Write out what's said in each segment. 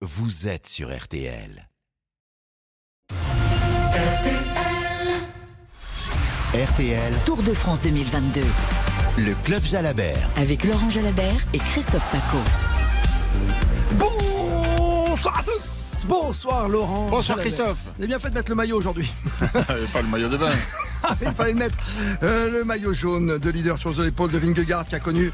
vous êtes sur RTL. RTL, Tour de France 2022 le club Jalabert. avec Laurent Jalabert et Christophe Paco. Bonsoir à tous Bonsoir Laurent Bonsoir. Christophe. Vous avez bien fait de mettre le maillot aujourd'hui. pas le maillot de bain. Ah, Il fallait le mettre. Euh, le maillot jaune de leader sur l'épaule de Vingegaard qui a connu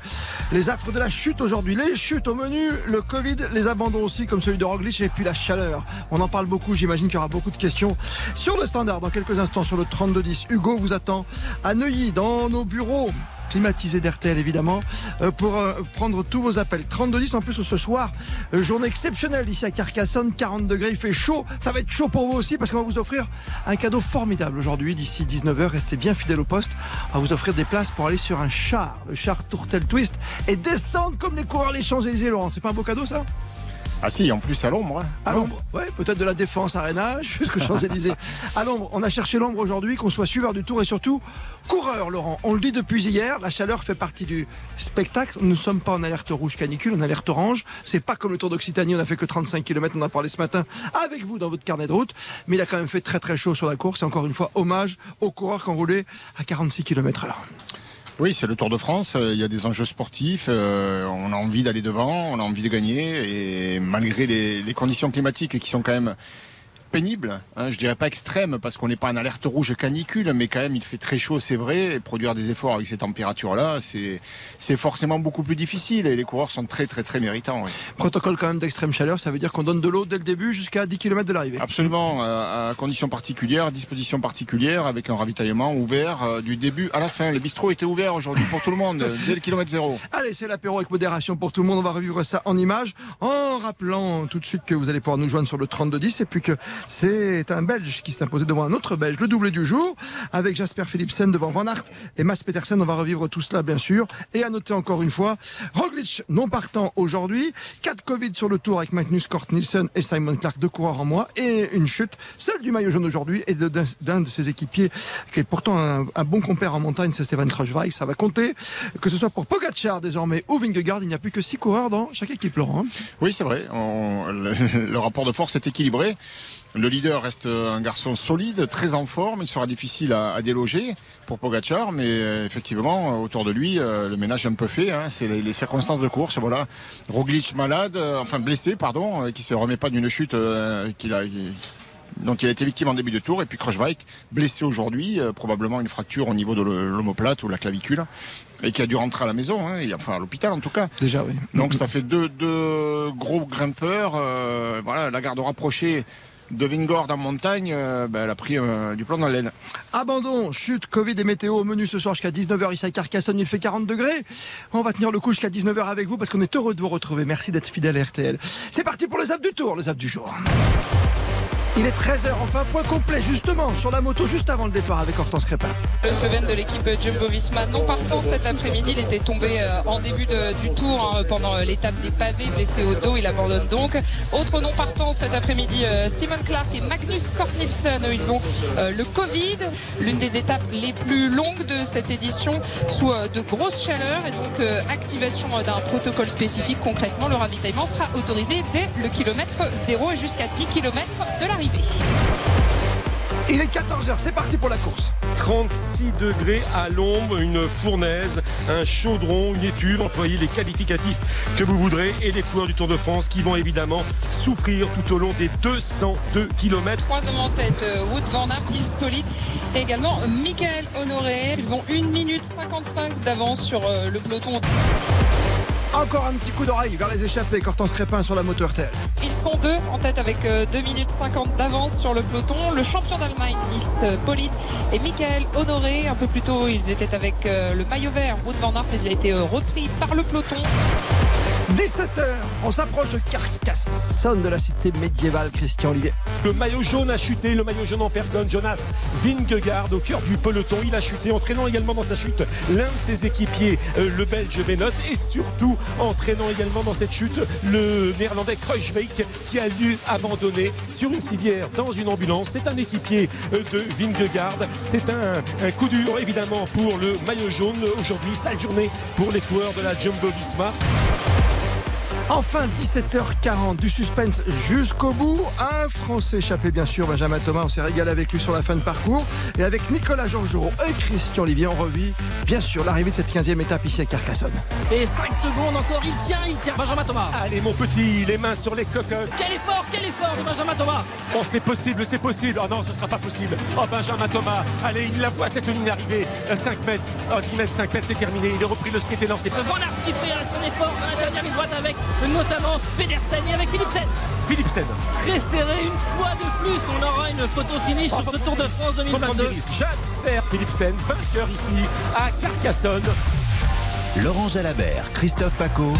les affres de la chute aujourd'hui. Les chutes au menu, le Covid, les abandons aussi comme celui de Roglic et puis la chaleur. On en parle beaucoup, j'imagine qu'il y aura beaucoup de questions sur le standard dans quelques instants sur le 32-10. Hugo vous attend à Neuilly dans nos bureaux climatisés d'RTL évidemment euh, pour euh, prendre tous vos appels. 32-10 en plus ce soir euh, journée exceptionnelle ici à Carcassonne 40 degrés il fait chaud. Ça va être chaud pour vous aussi parce qu'on va vous offrir un cadeau formidable aujourd'hui d'ici 19h restez bien fidèles au poste. On va vous offrir des places pour aller sur un char le char Tourtel Twist et descendre comme les coureurs les Champs-Élysées Laurent. C'est pas un beau cadeau ça? Ah si, en plus à l'ombre. hein. à l'ombre, ouais, peut-être de la défense Arena jusqu'aux Champs-Élysées. À l'ombre, on a cherché l'ombre aujourd'hui, qu'on soit suiveur du tour et surtout coureur, Laurent. On le dit depuis hier, la chaleur fait partie du spectacle. Nous ne sommes pas en alerte rouge canicule, en alerte orange. C'est pas comme le Tour d'Occitanie, on a fait que 35 km, on en a parlé ce matin avec vous dans votre carnet de route. Mais il a quand même fait très très chaud sur la course. Et encore une fois, hommage aux coureurs qui ont roulé à 46 km heure. Oui, c'est le Tour de France. euh, Il y a des enjeux sportifs. euh, on a envie d'aller devant, on a envie de gagner. Et malgré les, les conditions climatiques qui sont quand même pénibles, hein, je dirais pas extrêmes parce qu'on n'est pas en alerte rouge canicule, mais quand même il fait très chaud, c'est vrai. Et produire des efforts avec ces températures-là, c'est c'est forcément beaucoup plus difficile. Et les coureurs sont très très très méritants. oui. Protocole quand même d'extrême chaleur, ça veut dire qu'on donne de l'eau dès le début jusqu'à 10 km de l'arrivée. Absolument, euh, à conditions particulières, dispositions particulières, avec un ravitaillement ouvert euh, du début à la fin. Les bistrots étaient ouverts aujourd'hui pour tout le monde, dès le kilomètre zéro. Allez, c'est l'apéro avec modération pour tout le monde. On va revivre ça en images, en rappelant tout de suite que vous allez pouvoir nous joindre sur le 3210 et puis que c'est un Belge qui s'est imposé devant un autre Belge, le doublé du jour, avec Jasper Philipsen devant Van Aert et Mats Petersen. On va revivre tout cela, bien sûr. Et à noter encore une fois, Roglic non partant aujourd'hui, 4 Covid sur le tour avec Magnus Kort Nielsen et Simon Clark, deux coureurs en moins, et une chute, celle du maillot jaune aujourd'hui et d'un de ses équipiers qui est pourtant un, bon compère en montagne, c'est Steven Kruijswijk. Ça va compter, que ce soit pour Pogacar désormais ou Vingegaard, il n'y a plus que 6 coureurs dans chaque équipe, Laurent. hein. Oui, c'est vrai. Le rapport de force est équilibré. Le leader reste un garçon solide, très en forme. Il sera difficile à, à déloger pour Pogacar, mais euh, effectivement, autour de lui, euh, le ménage est un peu fait. hein. C'est les, les circonstances de course. Voilà, Roglic malade, euh, enfin blessé, pardon, qui se remet pas d'une chute euh, qu'il a. qui- dont il a été victime en début de tour et puis Kruijswijk blessé aujourd'hui euh, probablement une fracture au niveau de l'omoplate ou la clavicule et qui a dû rentrer à la maison hein, et- enfin à l'hôpital en tout cas Déjà, oui. donc ça fait deux, deux gros grimpeurs. euh, voilà, la garde rapprochée de Vingord en montagne, euh, ben, elle a pris euh, du plomb dans l'aile. Abandon, chute, Covid et météo au menu ce soir jusqu'à 19h ici à Carcassonne, il fait 40 degrés. On va tenir le coup jusqu'à 19h avec vous parce qu'on est heureux de vous retrouver. Merci d'être fidèle à RTL. C'est parti pour le zap du tour, le zap du jour. Il est 13h, enfin point complet justement sur la moto juste avant le départ avec Hortense Crépin. Le Slovène de l'équipe Jumbo-Visma non partant cet après-midi, il était tombé euh, en début du tour hein, pendant l'étape des pavés, blessé au dos, il abandonne donc. Autre non partant cet après-midi, euh, Simon Clark et Magnus Eux, ils ont euh, le Covid, l'une des étapes les plus longues de cette édition sous euh, de grosses chaleurs et donc euh, activation euh, d'un protocole spécifique. Concrètement, le ravitaillement sera autorisé dès le kilomètre 0 et jusqu'à 10 km de l'arrivée. Il est 14h, c'est parti pour la course. 36 degrés à l'ombre, une fournaise, un chaudron, une étuve, employez les qualificatifs que vous voudrez et les coureurs du Tour de France qui vont évidemment souffrir tout au long des 202 km. Trois hommes en tête, euh, Wood Van Aert, Nils et également Michael Honoré. Ils ont 1 minute 55 d'avance sur euh, le peloton. Encore un petit coup d'oreille vers les échappées, Hortense Crépin sur la moto RTL. Ils sont deux en tête avec euh, 2 minutes 50 d'avance sur le peloton. Le champion d'Allemagne, Nils Pollitt et Michael Honoré. Un peu plus tôt, ils étaient avec euh, le maillot vert, Wood Van Aert, mais il a été euh, repris par le peloton. 17h, on s'approche de Carcassonne de la cité médiévale, Christian Olivier. Le maillot jaune a chuté, le maillot jaune en personne, Jonas Vingegaard au cœur du peloton. Il a chuté, entraînant également dans sa chute l'un de ses équipiers, euh, le Belge Benoît, et surtout entraînant également dans cette chute le Néerlandais Kruijswijk qui a dû abandonner sur une civière dans une ambulance. C'est un équipier euh, de Vingegaard. C'est un, un coup dur évidemment pour le maillot jaune aujourd'hui. Sale journée pour les coureurs de la Jumbo Visma. Enfin, 17h40, du suspense jusqu'au bout. Un Français échappé, bien sûr, Benjamin Thomas. On s'est régalé avec lui sur la fin de parcours. Et avec Nicolas Georgerot et Christian Olivier, on revit, bien sûr, l'arrivée de cette 15e étape ici à Carcassonne. Et 5 secondes encore, il tient, il tient Benjamin Thomas. Allez, mon petit, les mains sur les cocottes. Quel effort, quel effort de Benjamin Thomas. Oh, c'est possible, c'est possible. Oh non, ce sera pas possible. Oh, Benjamin Thomas. Allez, il la voit cette ligne arrivée. 5 mètres. Oh, 10 mètres, 5 mètres, c'est terminé. Il a repris le sprint et lancé. Van Aert qui fait son effort à la dernière ligne droite avec notamment Pedersen et avec Philipsen. Philipsen. Très serré une fois de plus. On aura une photo finish sur ce Tour de France 2022. Jasper Philipsen, vainqueur ici à Carcassonne. Laurent Jalabert, Christophe Paco.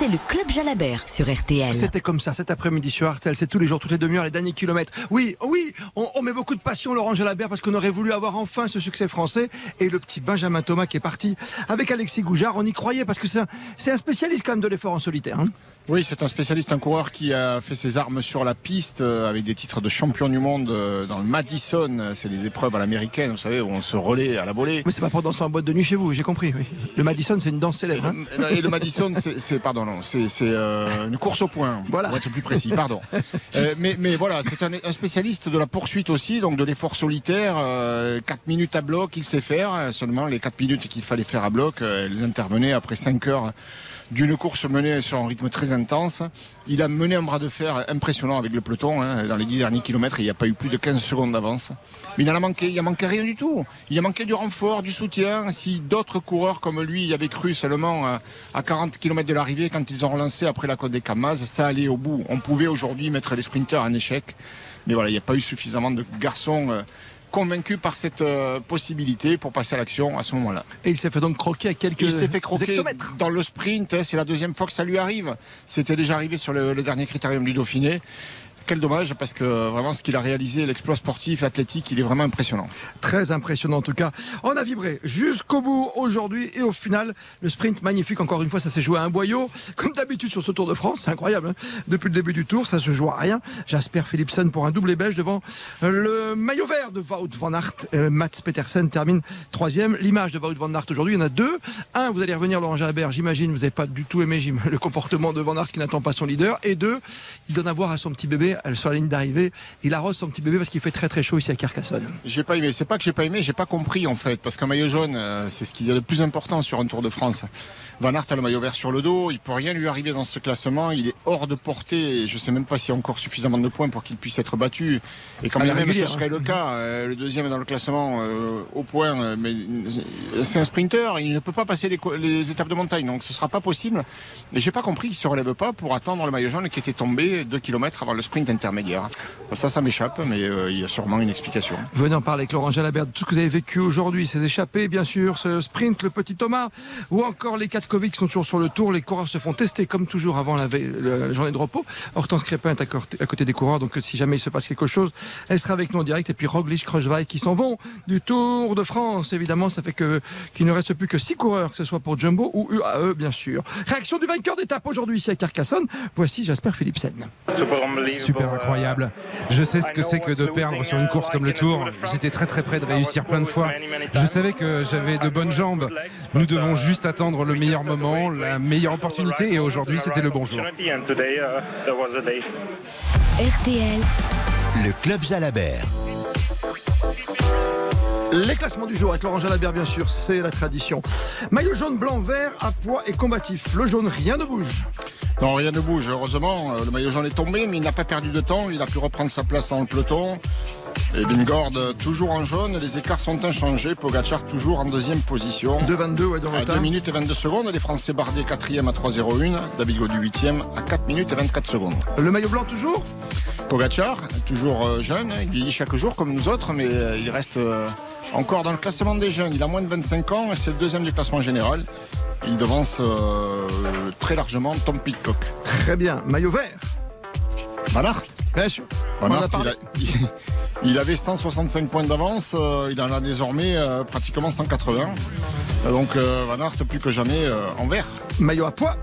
C'est le Club Jalabert sur RTL. C'était comme ça cet après-midi sur RTL. C'est tous les jours, toutes les demi-heures, les derniers kilomètres. Oui, oui, on, on met beaucoup de passion, Laurent Jalabert, parce qu'on aurait voulu avoir enfin ce succès français. Et le petit Benjamin Thomas qui est parti avec Alexis Goujard, on y croyait parce que c'est un, spécialiste quand même de l'effort en solitaire. hein. Oui, c'est un spécialiste, un coureur qui a fait ses armes sur la piste euh, avec des titres de champion du monde euh, dans le Madison. C'est des épreuves à l'américaine, vous savez, où on se relaie à la volée. Oui, c'est pas pour danser en boîte de nuit chez vous, j'ai compris. oui. Le Madison, c'est une danse célèbre. hein. Et le Madison, c'est, c'est- pardon, c'est, euh, une course au point. Voilà. Pour être plus précis, pardon. Euh, mais, mais voilà, c'est un, un spécialiste de la poursuite aussi, donc de l'effort solitaire. 4 minutes à bloc, il sait faire. Euh, Seulement les 4 minutes qu'il fallait faire à bloc, euh, elles intervenaient après 5 heures d'une course menée sur un rythme très intense. Il a mené un bras de fer impressionnant avec le peloton. hein. Dans les 10 derniers kilomètres, il n'y a pas eu plus de 15 secondes d'avance. Mais il en a manqué, il a manqué rien du tout. Il a manqué du renfort, du soutien. Si d'autres coureurs comme lui y avaient cru seulement à- à 40 km de l'arrivée quand ils ont relancé après la côte des Camas, ça allait au bout. On pouvait aujourd'hui mettre les sprinteurs en échec. Mais voilà, il n'y a pas eu suffisamment de garçons convaincus par cette euh, possibilité pour passer à l'action à ce moment-là. Et il s'est fait donc croquer à quelques Il s'est fait croquer hectomètres. dans le sprint. hein, C'est la deuxième fois que ça lui arrive. C'était déjà arrivé sur le, le dernier critérium du Dauphiné. Quel dommage parce que euh, vraiment ce qu'il a réalisé, l'exploit sportif athlétique, il est vraiment impressionnant. Très impressionnant en tout cas. On a vibré jusqu'au bout aujourd'hui et au final, le sprint magnifique. Encore une fois, ça s'est joué à un boyau. Comme d'habitude sur ce Tour de France, c'est incroyable. hein. Depuis le début du Tour, ça se joue à rien. Jasper Philipsen pour un doublé belge devant le maillot vert de Wout van Aert. Euh, Mats Petersen termine troisième. L'image de Wout van Aert aujourd'hui, il y en a deux. Un, vous allez revenir Laurent Jalabert, j'imagine, vous n'avez pas du tout aimé le comportement de Van Aert qui n'attend pas son leader. Et deux, il donne à voir à son petit bébé euh, sur la ligne d'arrivée. Il arrose son petit bébé parce qu'il fait très très chaud ici à Carcassonne. J'ai pas aimé. C'est pas que j'ai pas aimé, j'ai pas compris en fait, parce qu'un maillot jaune, euh, c'est ce qu'il y a de plus important sur un Tour de France. Van Aert a le maillot vert sur le dos, il peut rien lui arriver dans ce classement, il est hors de portée. Et je sais même pas s'il y a encore suffisamment de points pour qu'il puisse être battu. Et quand bien même ce régulière, serait hein. le cas, euh, le deuxième est dans le classement euh, au point, euh, mais c'est un sprinter, il ne peut pas passer les, étapes de montagne, donc ce sera pas possible. Et j'ai pas compris qu'il se relève pas pour attendre le maillot jaune qui était tombé 2 km avant le sprint intermédiaire. Ça, ça m'échappe, mais euh, il y a sûrement une explication. Venez en parler avec Laurent Jalabert de tout ce que vous avez vécu aujourd'hui, ces échappées, bien sûr, ce sprint, le petit Thomas, ou encore les quatre Covid qui sont toujours sur le tour. Les coureurs se font tester comme toujours avant la, journée de repos. Hortense Crépin est à, côté des coureurs, donc si jamais il se passe quelque chose, elle sera avec nous en direct. Et puis Roglic, Kreuzweig qui s'en vont du Tour de France. Évidemment, ça fait que qu'il ne reste plus que six coureurs, que ce soit pour Jumbo ou UAE, bien sûr. Réaction du vainqueur d'étape aujourd'hui ici à Carcassonne. Voici Jasper Philipsen. Super incroyable. Je sais ce que c'est que de perdre sur une course comme le Tour. J'étais très très près de réussir plein de fois. Je savais que j'avais de bonnes jambes. Nous devons juste attendre le meilleur moment, la meilleure opportunité et aujourd'hui c'était le bon jour. RTL, Le Club Jalabert. Les classements du jour avec Laurent Jalabert, bien sûr, c'est la tradition. Maillot jaune, blanc, vert, à poids et combatif. Le jaune, rien ne bouge. Non, rien ne bouge. Heureusement, euh, le maillot jaune est tombé, mais il n'a pas perdu de temps. Il a pu reprendre sa place dans le peloton. Et Vingord, euh, toujours en jaune. Les écarts sont inchangés. Pogacar, toujours en deuxième position. 2,22 ouais, dans À le 2 minutes et 22 secondes. Les Français Bardet, quatrième à 3,01. David Gaudu, huitième à 4 minutes et 24 secondes. Le maillot blanc toujours Pogacar, toujours euh, jeune. Il vieillit chaque jour comme nous autres, mais euh, il reste euh, encore dans le classement des jeunes. Il a moins de 25 ans et c'est le deuxième du classement général. Il devance euh, très largement Tom Pitcock. Très bien. Maillot vert Van Aert Bien sûr. Aert, il, a- il- il avait 165 points d'avance, euh, il en a désormais euh, pratiquement 180. Euh, Donc euh, Van Aert plus que jamais en vert. Maillot à poids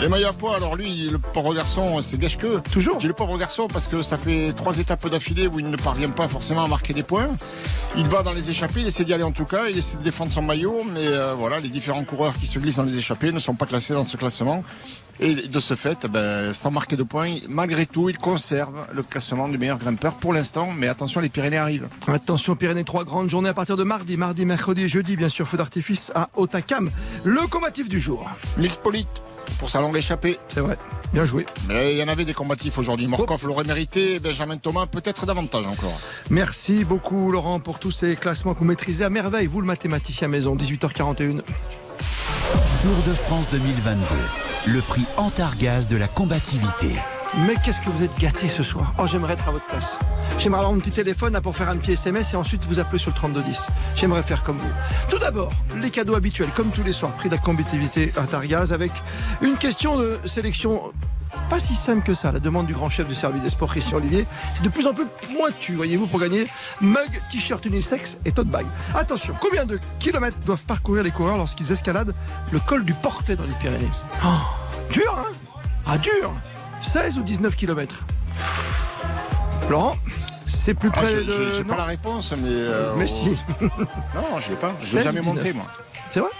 Les maillots à poids, alors lui, le pauvre garçon, c'est gâche-que. Toujours. J'ai le pauvre garçon parce que ça fait trois étapes d'affilée où il ne parvient pas forcément à marquer des points. Il va dans les échappées, il essaie d'y aller en tout cas, il essaie de défendre son maillot, mais euh, voilà, les différents coureurs qui se glissent dans les échappées ne sont pas classés dans ce classement. Et de ce fait, ben, sans marquer de points, malgré tout, il conserve le classement du meilleur grimpeur pour l'instant. Mais attention, les Pyrénées arrivent. Attention Pyrénées, trois grandes journées à partir de mardi, mardi, mercredi et jeudi, bien sûr, feu d'artifice à Otakam. Le combatif du jour. L'Ispolite pour sa longue échappée. C'est vrai, bien joué. Mais il y en avait des combatifs aujourd'hui. Morkov l'aurait mérité, Benjamin Thomas peut-être davantage encore. Merci beaucoup Laurent pour tous ces classements que vous maîtrisez à merveille, vous le mathématicien maison, 18h41. Tour de France 2022. Le prix Antargaz de la combativité. Mais qu'est-ce que vous êtes gâté ce soir Oh, j'aimerais être à votre place. J'aimerais avoir mon petit téléphone là, pour faire un petit SMS et ensuite vous appeler sur le 3210. J'aimerais faire comme vous. Tout d'abord, les cadeaux habituels, comme tous les soirs, prix de la combativité Antargaz avec une question de sélection pas si simple que ça, la demande du grand chef du service des sports Christian Olivier. C'est de plus en plus pointu, voyez-vous, pour gagner mug, t-shirt unisex et tote bag. Attention, combien de kilomètres doivent parcourir les coureurs lorsqu'ils escaladent le col du Portet dans les Pyrénées? Oh, Dur, hein Ah, dur 16 ou 19 kilomètres Laurent c'est plus près ah, je, de. J'ai pas la réponse, mais. Euh, mais si. non, je l'ai pas. Je l'ai jamais monté, moi. C'est vrai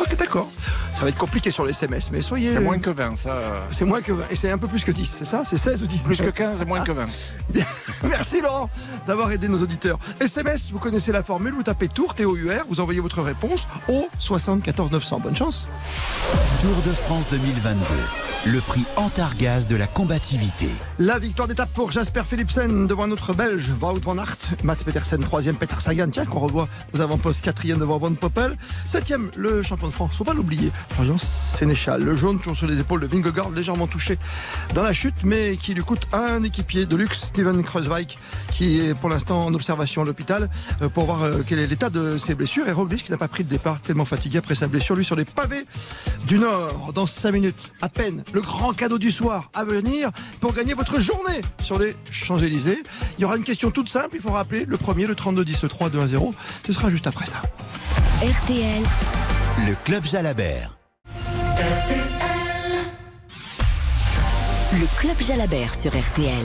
Ok, d'accord. Ça va être compliqué sur les SMS, mais soyez. C'est moins que 20, ça. C'est moins que 20. Et c'est un peu plus que 10, c'est ça? C'est 16 ou 10 Plus que 15 et moins que 20. Merci Laurent d'avoir aidé nos auditeurs. SMS, vous connaissez la formule, vous tapez Tour, T-O-U-R, vous envoyez votre réponse au 74 900. Bonne chance. Tour de France 2022. Le prix Antargaz de la combativité. La victoire d'étape pour Jasper Philipsen devant notre Belge, Wout van Aert. Mats Petersen, 3 Peter Sagan, tiens, qu'on revoit aux avant-postes, 4 devant Van Poppel. 7 le champion de France, faut pas l'oublier. Florian Sénéchal, le jaune toujours sur les épaules de Vingegaard, légèrement touché dans la chute, mais qui lui coûte un équipier de luxe, Steven Kreuzweig, qui est pour l'instant en observation à l'hôpital euh, pour voir euh, quel est l'état de ses blessures. Et Roglic qui n'a pas pris de départ, tellement fatigué après sa blessure, lui sur les pavés du Nord. Dans 5 minutes, à peine, le grand cadeau du soir à venir pour gagner votre journée sur les Champs-Élysées. Il y aura une question toute simple, il faut rappeler le premier, le 32-10, le 3, 2, 1, 0. Ce sera juste après ça. RTL. Le Club Jalabert. Le Club Jalabert sur RTL.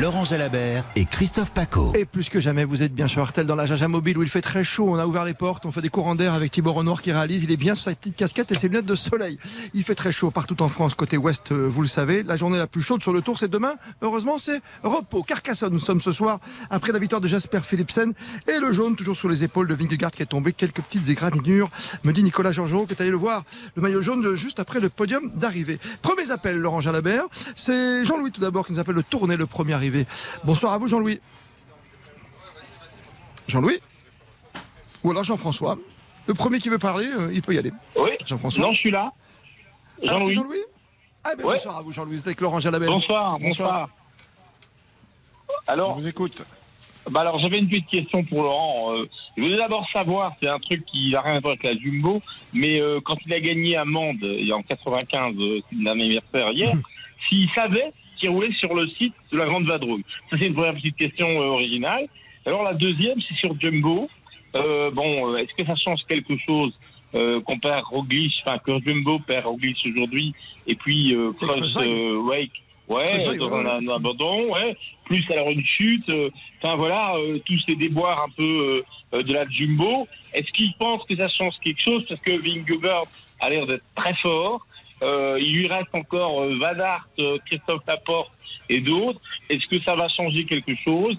Laurent Jalabert et Christophe Paco. Et plus que jamais, vous êtes bien sur Artel dans la Jaja Mobile où il fait très chaud. On a ouvert les portes, on fait des courants d'air avec Thibaut Renoir qui réalise. Il est bien sur sa petite casquette et ses lunettes de soleil. Il fait très chaud partout en France, côté ouest, euh, vous le savez. La journée la plus chaude sur le tour, c'est demain. Heureusement, c'est repos. Carcassonne, nous sommes ce soir après la victoire de Jasper Philipsen et le jaune toujours sur les épaules de Vingegaard qui est tombé. Quelques petites égratignures, me dit Nicolas Georgeot, qui est allé le voir. Le maillot jaune juste après le podium d'arrivée. Premiers appels, Laurent Jalabert. C'est Jean-Louis tout d'abord qui nous appelle le tourner le premier. Bonsoir à vous, Jean-Louis. Jean-Louis Ou alors Jean-François Le premier qui veut parler, euh, il peut y aller. Oui. Jean-François Non, je suis là. Jean-Louis. Jean-Louis. Jean-Louis ah, ben Ouais. Bonsoir à vous, Jean-Louis. Vous êtes avec Laurent Jalabert. bonsoir, bonsoir. On Alors, vous écoute. bah alors j'avais une petite question pour Laurent. Euh, je voulais d'abord savoir, c'est un truc qui n'a rien à voir avec la Jumbo, mais euh, quand il a gagné à Mende en 95, euh, c'est mon anniversaire hier, s'il savait qu'il roulait sur le site de la Grande Vadrouille. Ça c'est une première petite question euh, originale. Alors la deuxième, c'est sur Jumbo. Euh, bon, euh, est-ce que ça change quelque chose euh, qu'on perd Roglic, enfin que Jumbo perd Roglic aujourd'hui, et puis euh, Cross euh, Wake, ouais, dans ouais, un, un abandon, ouais, plus alors une chute, enfin voilà, tous ces déboires un peu de la Jumbo. Est-ce qu'il pense que ça change quelque chose? Parce que Vingegaard a l'air d'être très fort. Euh, il lui reste encore euh, Van Aert, euh, Christophe Laporte et d'autres. Est-ce que ça va changer quelque chose?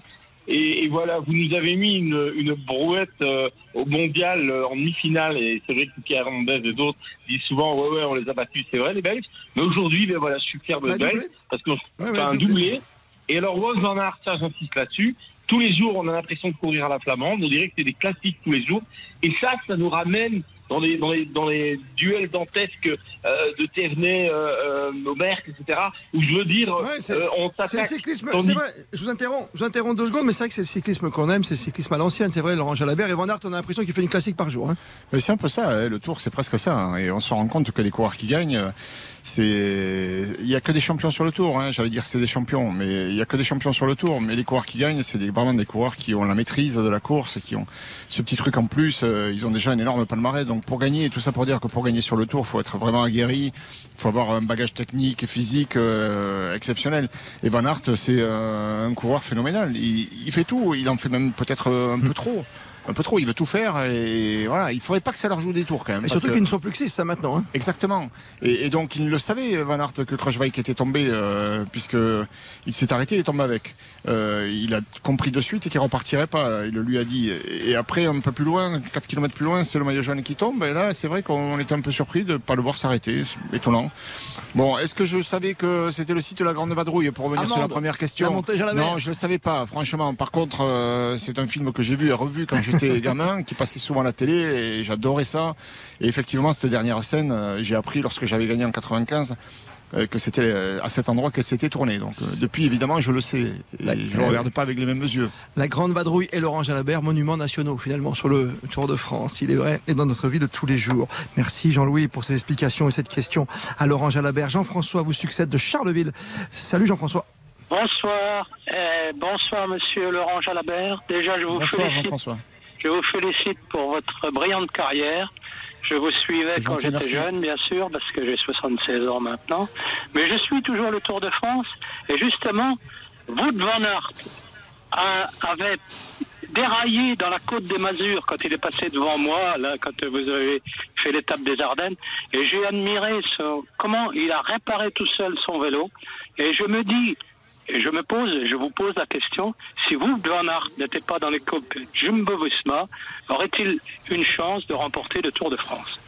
Et, et voilà, vous nous avez mis une, une brouette euh, au mondial euh, en demi-finale, et c'est vrai que Pierre Hernandez et d'autres disent souvent ouais ouais on les a battus, c'est vrai les Belges. Mais aujourd'hui, ben voilà, je suis fier de Belges parce qu'on Ouais, ouais, un doublé. doublé. Et alors Wout van Aert, ça j'insiste là-dessus. Tous les jours, on a l'impression de courir à la flamande. On dirait que c'est des classiques tous les jours. Et ça, ça nous ramène dans les, dans les, dans les duels dantesques euh, de Thévenet, euh, euh, Aubert, etc. Où je veux dire, Ouais, euh, on C'est le s'attaque. cyclisme, c'est vrai, je vous interromps, je vous interromps deux secondes, mais c'est vrai que c'est le cyclisme qu'on aime, c'est le cyclisme à l'ancienne, c'est vrai, Laurent Jalabert et Van Aert, on a l'impression qu'il fait une classique par jour. hein. Mais c'est un peu ça, hein, le tour c'est presque ça. hein, et on se rend compte que les coureurs qui gagnent, euh, c'est il y a que des champions sur le tour hein. j'allais dire c'est des champions mais il y a que des champions sur le tour. Mais les coureurs qui gagnent c'est des, vraiment des coureurs qui ont la maîtrise de la course qui ont ce petit truc en plus euh, ils ont déjà un énorme palmarès. Donc pour gagner tout ça pour dire que pour gagner sur le tour faut être vraiment aguerri faut avoir un bagage technique et physique euh, exceptionnel. Et Van Aert c'est euh, un coureur phénoménal. Il, il, fait tout il en fait même peut-être un peu trop un peu trop. Il veut tout faire et voilà. Il faudrait pas que ça leur joue des tours quand même. Et surtout qu'ils ne sont plus que 6 ça maintenant. Hein. Exactement. Et, et, donc il le savait Van Aert que Kruijswijk était tombé euh, puisque il s'est arrêté, il est tombé avec. Euh, il a compris de suite et qu'il repartirait pas. Il le lui a dit. Et après un peu plus loin, 4 km plus loin, c'est le maillot jaune qui tombe. Et là, c'est vrai qu'on était un peu surpris de pas le voir s'arrêter. Étonnant. Bon, est-ce que je savais que c'était le site de la Grande Vadrouille pour revenir Amande, sur la première question? La Non, je le savais pas. Franchement, par contre, euh, c'est un film que j'ai vu et revu quand j'étais gamin, qui passait souvent à la télé et j'adorais ça. Et effectivement, cette dernière scène, euh, j'ai appris lorsque j'avais gagné en 95 euh, que c'était à cet endroit qu'elle s'était tournée. Donc euh, depuis, évidemment, je le sais. Et je ne regarde pas avec les mêmes yeux. La Grande Vadrouille et Laurent Jalabert, monuments nationaux finalement sur le Tour de France. Il est vrai, et dans notre vie de tous les jours. Merci Jean-Louis pour ces explications et cette question à Laurent Jalabert. Jean-François vous succède de Charleville. Salut Jean-François. Bonsoir, euh, bonsoir Monsieur Laurent Jalabert. Déjà, je vous Bonsoir félicite. Jean-François. Je vous félicite pour votre brillante carrière. Je vous suivais quand j'étais jeune, bien sûr, parce que j'ai 76 ans maintenant. Mais je suis toujours le Tour de France. Et justement, Wout van Aert a- avait déraillé dans la côte des Mazures quand il est passé devant moi, là, quand vous avez fait l'étape des Ardennes. Et j'ai admiré son- comment il a réparé tout seul son vélo. Et je me dis, et je me pose, je vous pose la question, si vous, Van Aert, n'était pas dans les coupes Jumbo-Visma, aurait-il une chance de remporter le Tour de France?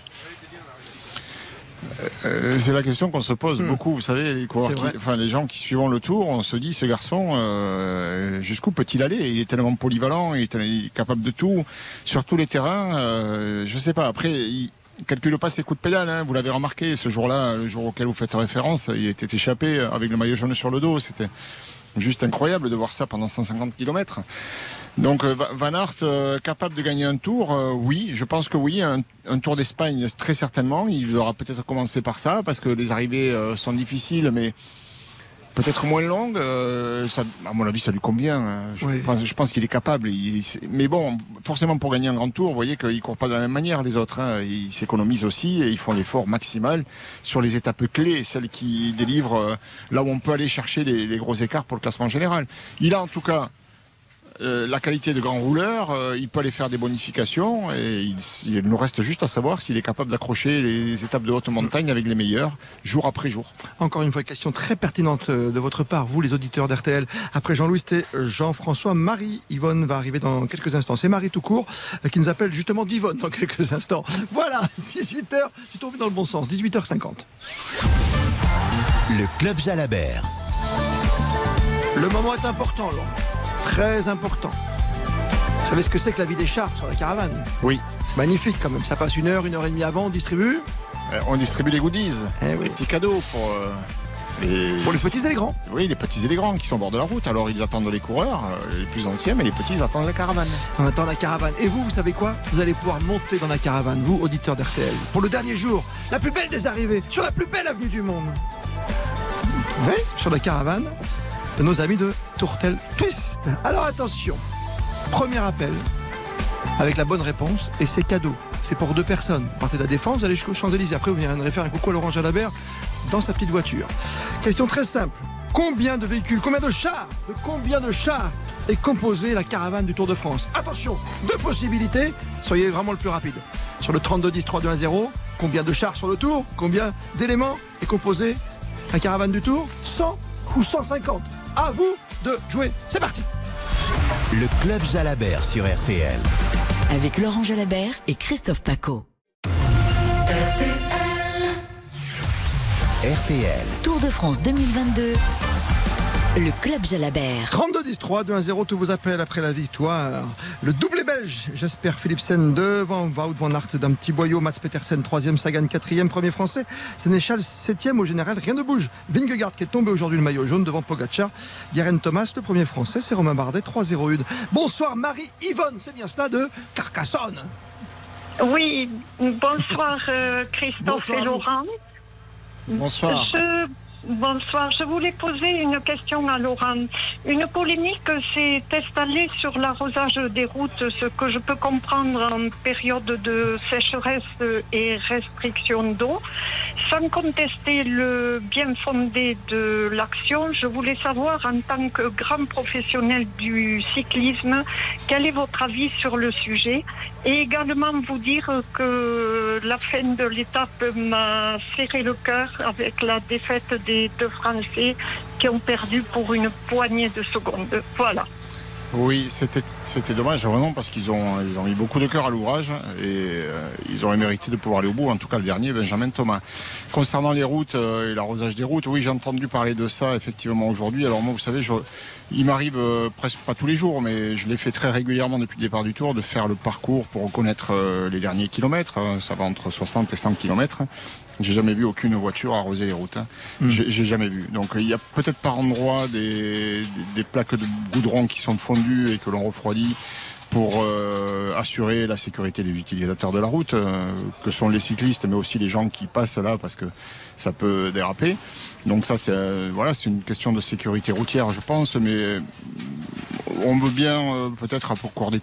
Euh, c'est la question qu'on se pose beaucoup. Vous savez, les, coureurs qui- enfin, les gens qui suivent le tour, on se dit, ce garçon, euh, jusqu'où peut-il aller? Il est tellement polyvalent, il est, il est capable de tout, sur tous les terrains. Euh, je sais pas. Après, il calcule pas ses coups de pédale. hein. Vous l'avez remarqué, ce jour-là, le jour auquel vous faites référence, il était échappé avec le maillot jaune sur le dos. C'était juste incroyable de voir ça pendant 150 km. Donc euh, Va- Van Aert euh, capable de gagner un tour, euh, oui, je pense que oui, un, tour d'Espagne très certainement. Il aura peut-être commencé par ça parce que les arrivées sont difficiles, mais peut-être moins longues. euh, ça, à mon avis, ça lui convient. hein. Je Oui. pense, qu'il est capable. Il- mais bon, forcément pour gagner un grand tour, vous voyez qu'il court pas de la même manière les autres. hein. Ils s'économisent aussi et ils font l'effort maximal sur les étapes clés, celles qui délivrent euh, là où on peut aller chercher les, les gros écarts pour le classement général. Il a en tout cas euh, la qualité de grand rouleur, euh, il peut aller faire des bonifications et il, il nous reste juste à savoir s'il est capable d'accrocher les étapes de haute montagne avec les meilleurs jour après jour. Encore une fois, question très pertinente euh, de votre part, vous les auditeurs d'RTL. Après Jean-Louis, c'était Jean-François. Marie-Yvonne va arriver dans quelques instants. C'est Marie tout court qui nous appelle justement d'Yvonne dans quelques instants. Voilà, 18h, je suis tombé dans le bon sens, 18h50. Le Club Jalabert. Le moment est important, Laurent. Très important. Vous savez ce que c'est que la vie des chars sur la caravane Oui. C'est magnifique quand même. Ça passe une heure, une heure et demie avant, on distribue. Euh, on distribue les goodies, Eh oui. les petits cadeaux pour euh, les, Pour les petits et les grands. Oui, les petits et les grands qui sont au bord de la route. Alors ils attendent les coureurs, euh, les plus anciens, mais les petits ils attendent la caravane. On attend la caravane. Et vous, vous savez quoi? Vous allez pouvoir monter dans la caravane, vous, auditeurs d'RTL, pour le dernier jour, la plus belle des arrivées, sur la plus belle avenue du monde. Oui, sur la caravane nos amis de Tourtel Twist. Alors attention, premier appel avec la bonne réponse et c'est cadeau. C'est pour deux personnes. Partez de la Défense, allez jusqu'aux Champs-Élysées. Après, vous viendrez faire un coucou à Laurent Jalabert dans sa petite voiture. Question très simple. Combien de véhicules, combien de chars, de combien de chars est composée la caravane du Tour de France? Attention, deux possibilités, soyez vraiment le plus rapide. Sur le 32 10 3 2 1 0, combien de chars sur le Tour Combien d'éléments est composée la caravane du Tour? 100 ou 150 À vous de jouer. C'est parti Le Club Jalabert sur RTL. Avec Laurent Jalabert et Christophe Paco. RTL. Tour de France 2022. Le Club Jalabert. 32 10 3 2 1 0 tous vos appels après la victoire. Le doublé belge, Jasper Philipsen devant Wout van Aert d'un petit boyau, Mats Petersen troisième, Sagan quatrième, premier français, Sénéchal septième au général, rien ne bouge. Vingegaard qui est tombé aujourd'hui le maillot jaune devant Pogacar, Guerin Thomas le premier français, c'est Romain Bardet 3-0-1. Bonsoir Marie-Yvonne, c'est bien cela de Carcassonne. Oui, bonsoir euh, Christophe Bonsoir et. Laurent. Bonsoir. Je Bonsoir, je voulais poser une question à Laurent. Une polémique s'est installée sur l'arrosage des routes, ce que je peux comprendre en période de sécheresse et restriction d'eau. Sans contester le bien fondé de l'action, je voulais savoir en tant que grand professionnel du cyclisme, quel est votre avis sur le sujet et également vous dire que la fin de l'étape m'a serré le cœur avec la défaite des deux Français qui ont perdu pour une poignée de secondes. Voilà. Oui, c'était dommage vraiment parce qu'ils ont ils ont mis beaucoup de cœur à l'ouvrage et euh, ils auraient mérité de pouvoir aller au bout. En tout cas, le dernier, Benjamin Thomas. Concernant les routes euh, et l'arrosage des routes, oui, j'ai entendu parler de ça effectivement aujourd'hui. Alors moi, vous savez, je, il m'arrive euh, presque pas tous les jours, mais je l'ai fait très régulièrement depuis le départ du Tour de faire le parcours pour reconnaître les derniers kilomètres. Ça va entre 60 et 100 kilomètres. J'ai jamais vu aucune voiture arroser les routes. Hein. Mm. J'ai jamais vu. Donc il y a peut-être par endroit des, des, plaques de goudron qui sont fondues et que l'on refroidit pour euh, assurer la sécurité des utilisateurs de la route, euh, que sont les cyclistes, mais aussi les gens qui passent là parce que ça peut déraper. Donc ça, c'est euh, voilà, c'est une question de sécurité routière, je pense, mais on veut bien euh, peut-être accorder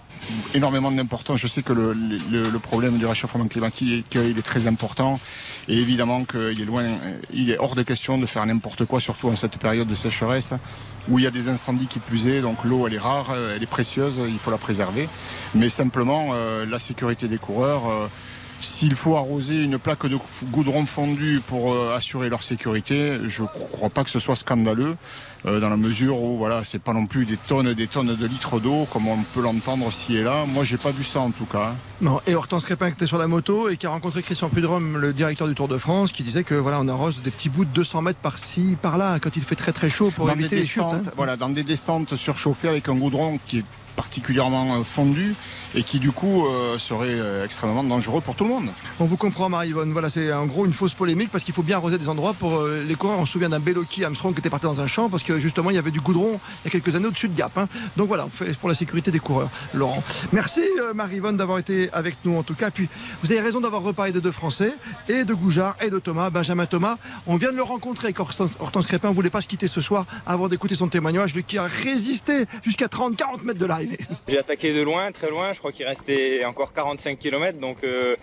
énormément d'importance. Je sais que le, problème du réchauffement climatique il est très important et évidemment qu'il est loin, il est hors de question de faire n'importe quoi, surtout en cette période de sécheresse où il y a des incendies qui est. Donc l'eau elle est rare, elle est précieuse, il faut la préserver. Mais simplement euh, la sécurité des coureurs. Euh, s'il faut arroser une plaque de goudron fondu pour euh, assurer leur sécurité, je ne crois pas que ce soit scandaleux, euh, dans la mesure où voilà, c'est pas non plus des tonnes et des tonnes de litres d'eau comme on peut l'entendre ci et là. Moi, j'ai pas vu ça en tout cas. Non. Et Hortense Crépin qui était sur la moto et qui a rencontré Christian Prudhomme, le directeur du Tour de France, qui disait que voilà, on arrose des petits bouts de 200 mètres par-ci, par-là, quand il fait très très chaud pour dans éviter des les chutes. Hein. Voilà, dans des descentes surchauffées avec un goudron qui est particulièrement euh, fondu et qui du coup euh, serait euh, extrêmement dangereux pour tout le monde. On vous comprend Marie-Yvonne, voilà c'est en gros une fausse polémique parce qu'il faut bien arroser des endroits pour les coureurs. On se souvient d'un Beloki Armstrong qui était parti dans un champ parce que justement il y avait du goudron il y a quelques années au-dessus de Gap. Hein. Donc voilà, pour la sécurité des coureurs. Laurent, merci Marie-Yvonne d'avoir été avec nous en tout cas. Puis vous avez raison d'avoir reparlé des deux Français et de Goujard et de Thomas, Benjamin Thomas. On vient de le rencontrer avec Hortense Crépin. On voulait pas se quitter ce soir avant d'écouter son témoignage, lui qui a résisté jusqu'à 30-40 mètres de J'ai attaqué de loin, très loin. Je crois qu'il restait encore 45 km. Donc euh,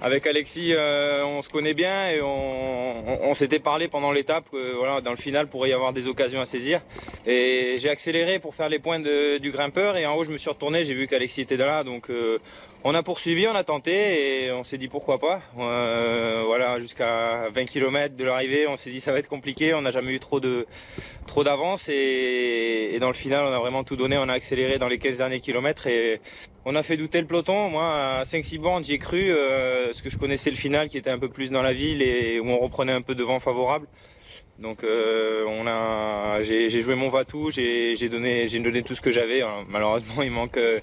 avec Alexis, euh, on se connaît bien et on, s'était parlé pendant l'étape. voilà, dans le final, pourrait y avoir des occasions à saisir. Et j'ai accéléré pour faire les points du grimpeur. Et en haut, je me suis retourné. J'ai vu qu'Alexis était là. Donc euh, on a poursuivi, on a tenté et on s'est dit pourquoi pas. Euh, voilà, jusqu'à 20 km de l'arrivée, on s'est dit ça va être compliqué. On n'a jamais eu trop de trop d'avance et, dans le final, on a vraiment tout donné. On a accéléré dans les 15 derniers kilomètres et on a fait douter le peloton. Moi, à 5-6 bornes, j'y ai cru, euh, parce que je connaissais le final qui était un peu plus dans la ville et où on reprenait un peu de vent favorable. Donc euh, on a, j'ai, joué mon va-tout, j'ai, donné, j'ai donné tout ce que j'avais. Malheureusement, il manque, euh,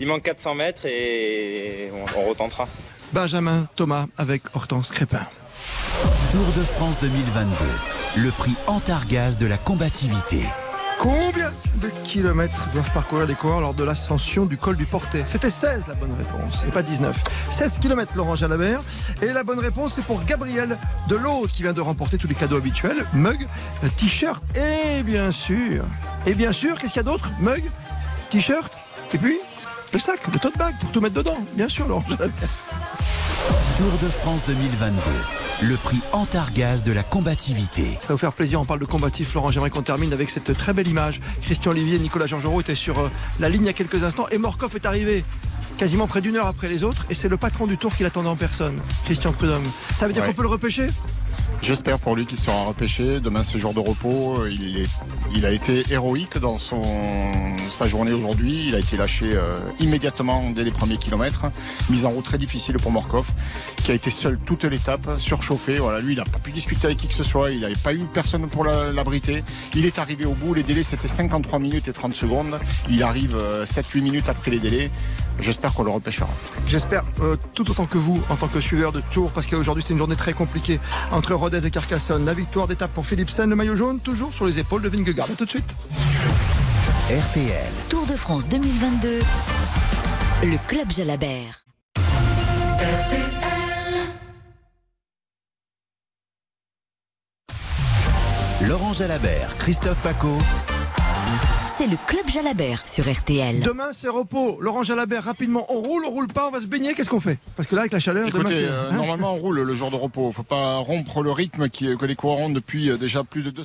il manque 400 mètres et on, retentera. Benjamin Thomas avec Hortense Crépin. Tour de France 2022, le prix Antargaz de la combativité. Combien de kilomètres doivent parcourir les coureurs lors de l'ascension du col du Portet C'était 16 la bonne réponse, et pas 19. 16 kilomètres Laurent Jalabert. Et la bonne réponse c'est pour Gabriel Delaude qui vient de remporter tous les cadeaux habituels. Mug, t-shirt et bien sûr. Et bien sûr, qu'est-ce qu'il y a d'autre? Mug, t-shirt et puis le sac, le tote bag pour tout mettre dedans. Bien sûr Laurent Jalabert. Tour de France 2022 le prix Antargaz de la combativité. Ça va vous faire plaisir, on parle de combatif. Laurent, j'aimerais qu'on termine avec cette très belle image. Christian Olivier et Nicolas Georgerot étaient sur euh, la ligne il y a quelques instants et Morkov est arrivé quasiment près d'une heure après les autres et c'est le patron du tour qui l'attendait en personne, Christian Prudhomme. Ça veut dire qu'on peut le repêcher? J'espère pour lui qu'il sera repêché. Demain, c'est jour de repos. Il, a été héroïque dans son, sa journée aujourd'hui. Il a été lâché euh, immédiatement dès les premiers kilomètres. Mise en route très difficile pour Morkov, qui a été seul toute l'étape, surchauffé. Voilà, lui, il n'a pas pu discuter avec qui que ce soit. Il n'avait pas eu personne pour l'abriter. Il est arrivé au bout. Les délais, c'était 53 minutes et 30 secondes. Il arrive 7-8 euh, minutes après les délais. J'espère qu'on le repêchera. J'espère euh, tout autant que vous en tant que suiveur de Tour, parce qu'aujourd'hui c'est une journée très compliquée entre Rodez et Carcassonne. La victoire d'étape pour Philipsen, le maillot jaune, toujours sur les épaules de Vingegaard. A tout de suite. RTL. Tour de France 2022. Le Club Jalabert. RTL. Laurent Jalabert, Christophe Paco. C'est le Club Jalabert sur RTL. Demain, c'est repos. Laurent Jalabert, rapidement, on roule, on roule pas, on va se baigner, qu'est-ce qu'on fait? Parce que là, avec la chaleur, demain, Écoutez, c'est. euh, hein normalement on roule le jour de repos. Faut pas rompre le rythme qui, que les ont depuis euh, déjà plus de deux